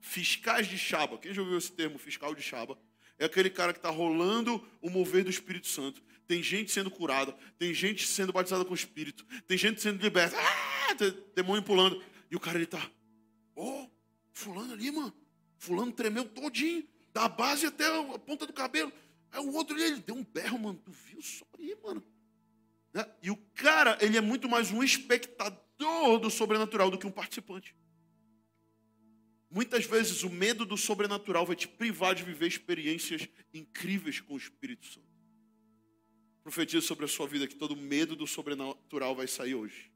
fiscais de Chaba. Quem já ouviu esse termo, fiscal de Chaba? É aquele cara que está rolando o mover do Espírito Santo tem gente sendo curada, tem gente sendo batizada com o Espírito, tem gente sendo liberta, ah, demônio pulando. E o cara ele tá, oh, fulano ali, mano, fulano tremeu todinho, da base até a ponta do cabelo. Aí o outro ele deu um berro, mano, tu viu só aí, mano. Né? E o cara, ele é muito mais um espectador do sobrenatural do que um participante. Muitas vezes o medo do sobrenatural vai te privar de viver experiências incríveis com o Espírito Santo. Profetizo sobre a sua vida que todo medo do sobrenatural vai sair hoje.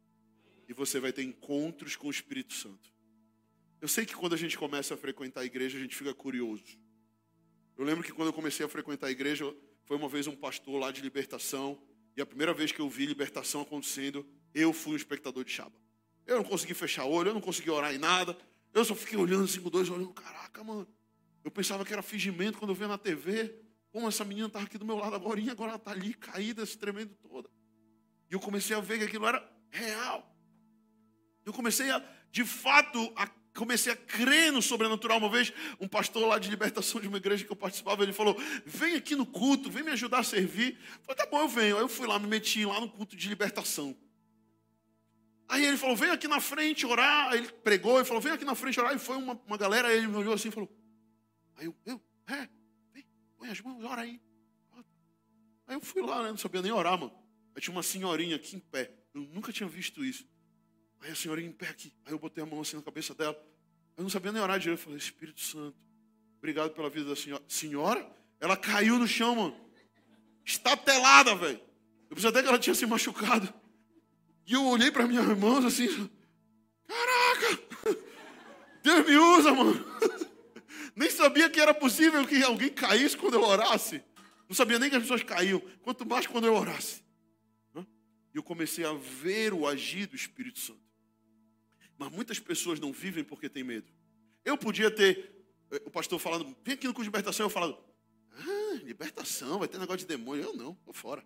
E você vai ter encontros com o Espírito Santo. Eu sei que quando a gente começa a frequentar a igreja, a gente fica curioso. Eu lembro que quando eu comecei a frequentar a igreja, foi uma vez um pastor lá de libertação. E a primeira vez que eu vi libertação acontecendo, eu fui um espectador de Chaba. Eu não consegui fechar olho, eu não consegui orar em nada. Eu só fiquei olhando assim com dois olhando, caraca, mano. Eu pensava que era fingimento quando eu via na TV. Como essa menina estava aqui do meu lado agora, e agora ela está ali, caída, se tremendo toda. E eu comecei a ver que aquilo era real. Eu comecei a, de fato, a, comecei a crer no sobrenatural. Uma vez, um pastor lá de libertação de uma igreja que eu participava, ele falou: Vem aqui no culto, vem me ajudar a servir. Eu falei: Tá bom, eu venho. Aí eu fui lá, me meti lá no culto de libertação. Aí ele falou: Vem aqui na frente orar. Aí ele pregou e falou: Vem aqui na frente orar. E foi uma, uma galera, aí ele me olhou assim e falou: Aí eu, eu, é, Põe as mãos, ora aí. Aí eu fui lá, né? não sabia nem orar, mano. Aí tinha uma senhorinha aqui em pé. Eu nunca tinha visto isso. Aí a senhorinha em pé aqui. Aí eu botei a mão assim na cabeça dela. Eu não sabia nem orar direito. Eu falei, Espírito Santo, obrigado pela vida da senhora. Senhora? Ela caiu no chão, mano. Estatelada, velho. Eu pensei até que ela tinha se machucado. E eu olhei para minhas mãos assim. Caraca! Deus me usa, mano. Nem sabia que era possível que alguém caísse quando eu orasse. Não sabia nem que as pessoas caíam, quanto mais quando eu orasse. E eu comecei a ver o agir do Espírito Santo. Mas muitas pessoas não vivem porque têm medo. Eu podia ter, eh, o pastor falando, vem aqui no curso de libertação, eu falando, ah, libertação, vai ter negócio de demônio. Eu não, estou fora.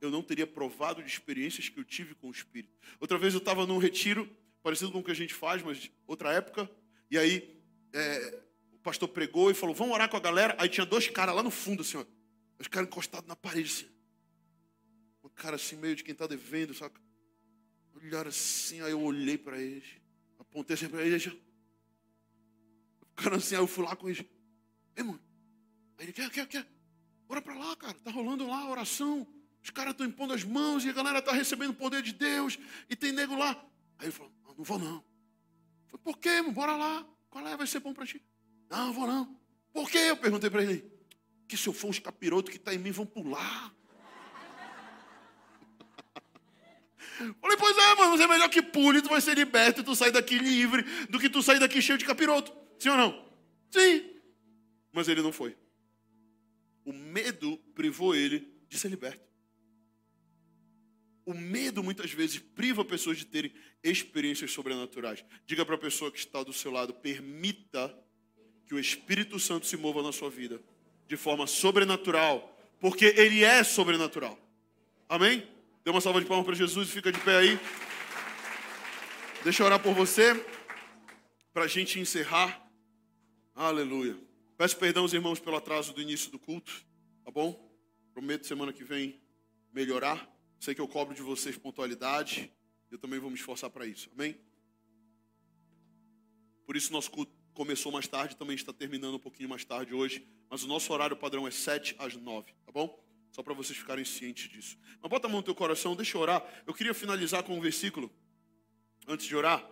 Eu não teria provado de experiências que eu tive com o Espírito. Outra vez eu estava num retiro, parecido com o que a gente faz, mas outra época, e aí é, pastor pregou e falou, vamos orar com a galera. Aí tinha dois caras lá no fundo, assim, ó. Os caras encostados na parede, assim. Um cara assim, meio de quem está devendo, saca? Olharam assim, aí eu olhei para eles. Apontei assim para eles. Ficaram assim, aí eu fui lá com eles. Ei, mano. Aí ele quer, quer, quer. Bora pra lá, cara. Tá rolando lá a oração. Os caras estão impondo as mãos e a galera tá recebendo o poder de Deus. E tem nego lá. Aí ele falou, não, não vou não. Eu falei, por quê, mano? Bora lá. Qual é? Vai ser bom pra ti. Não, vou não. Por quê? Eu perguntei para ele. Que se eu for os capirotos que está em mim vão pular. Falei, pois é, mano, mas é melhor que pule, tu vai ser liberto e tu sai daqui livre do que tu sair daqui cheio de capiroto. Sim ou não? Sim. Mas ele não foi. O medo privou ele de ser liberto. O medo muitas vezes priva pessoas de terem experiências sobrenaturais. Diga para a pessoa que está do seu lado: permita que o Espírito Santo se mova na sua vida de forma sobrenatural, porque ele é sobrenatural. Amém? Dê uma salva de palmas para Jesus e fica de pé aí. Deixa eu orar por você, para a gente encerrar. Aleluia. Peço perdão aos irmãos pelo atraso do início do culto, tá bom? Prometo semana que vem melhorar. Sei que eu cobro de vocês pontualidade. Eu também vou me esforçar para isso. Amém? Por isso nosso culto começou mais tarde, também está terminando um pouquinho mais tarde hoje. Mas o nosso horário padrão é 7 às 9, tá bom? Só para vocês ficarem cientes disso. Mas bota a mão no teu coração, deixa eu orar. Eu queria finalizar com um versículo, antes de orar.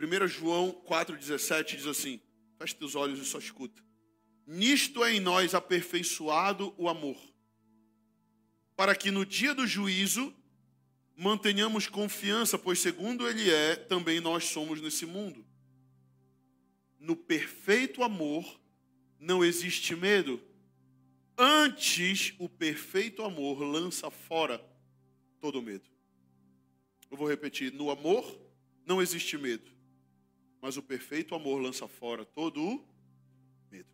1 João 4,17 diz assim: Feche teus olhos e só escuta. Nisto é em nós aperfeiçoado o amor, para que no dia do juízo mantenhamos confiança, pois segundo Ele é, também nós somos nesse mundo. No perfeito amor não existe medo. Antes, o perfeito amor lança fora todo medo. Eu vou repetir: no amor não existe medo, mas o perfeito amor lança fora todo medo.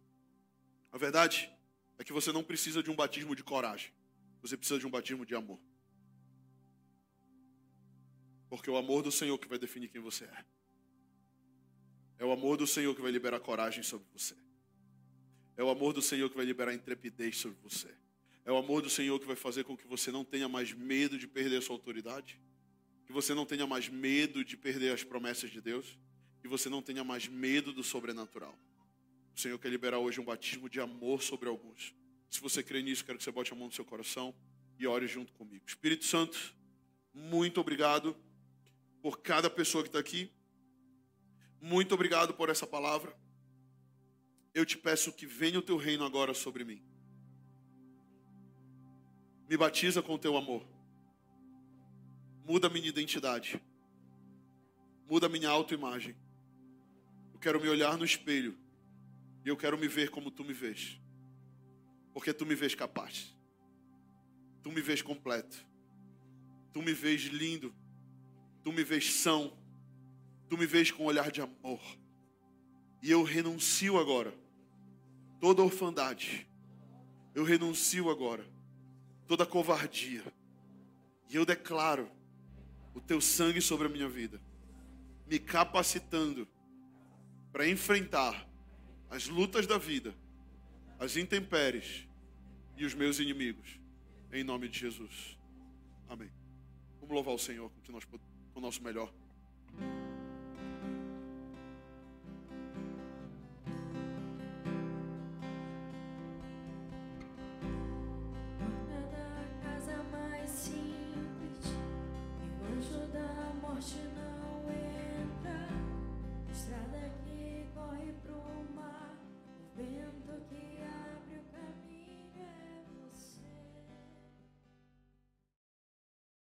A verdade é que você não precisa de um batismo de coragem, você precisa de um batismo de amor. Porque é o amor do Senhor que vai definir quem você é. É o amor do Senhor que vai liberar coragem sobre você. É o amor do Senhor que vai liberar intrepidez sobre você. É o amor do Senhor que vai fazer com que você não tenha mais medo de perder a sua autoridade. Que você não tenha mais medo de perder as promessas de Deus. Que você não tenha mais medo do sobrenatural. O Senhor quer liberar hoje um batismo de amor sobre alguns. Se você crê nisso, quero que você bote a mão no seu coração e ore junto comigo. Espírito Santo, muito obrigado por cada pessoa que está aqui. Muito obrigado por essa palavra eu te peço que venha o teu reino agora sobre mim. Me batiza com o teu amor. Muda minha identidade. Muda a minha autoimagem. Eu quero me olhar no espelho e eu quero me ver como tu me vês. Porque tu me vês capaz. Tu me vês completo. Tu me vês lindo. Tu me vês são. Tu me vês com um olhar de amor. E eu renuncio agora toda orfandade. Eu renuncio agora toda covardia. E eu declaro o teu sangue sobre a minha vida, me capacitando para enfrentar as lutas da vida, as intempéries e os meus inimigos. Em nome de Jesus. Amém. Vamos louvar o Senhor com, o nosso melhor. morte não entra. Estrada que corre pro mar, o vento que abre.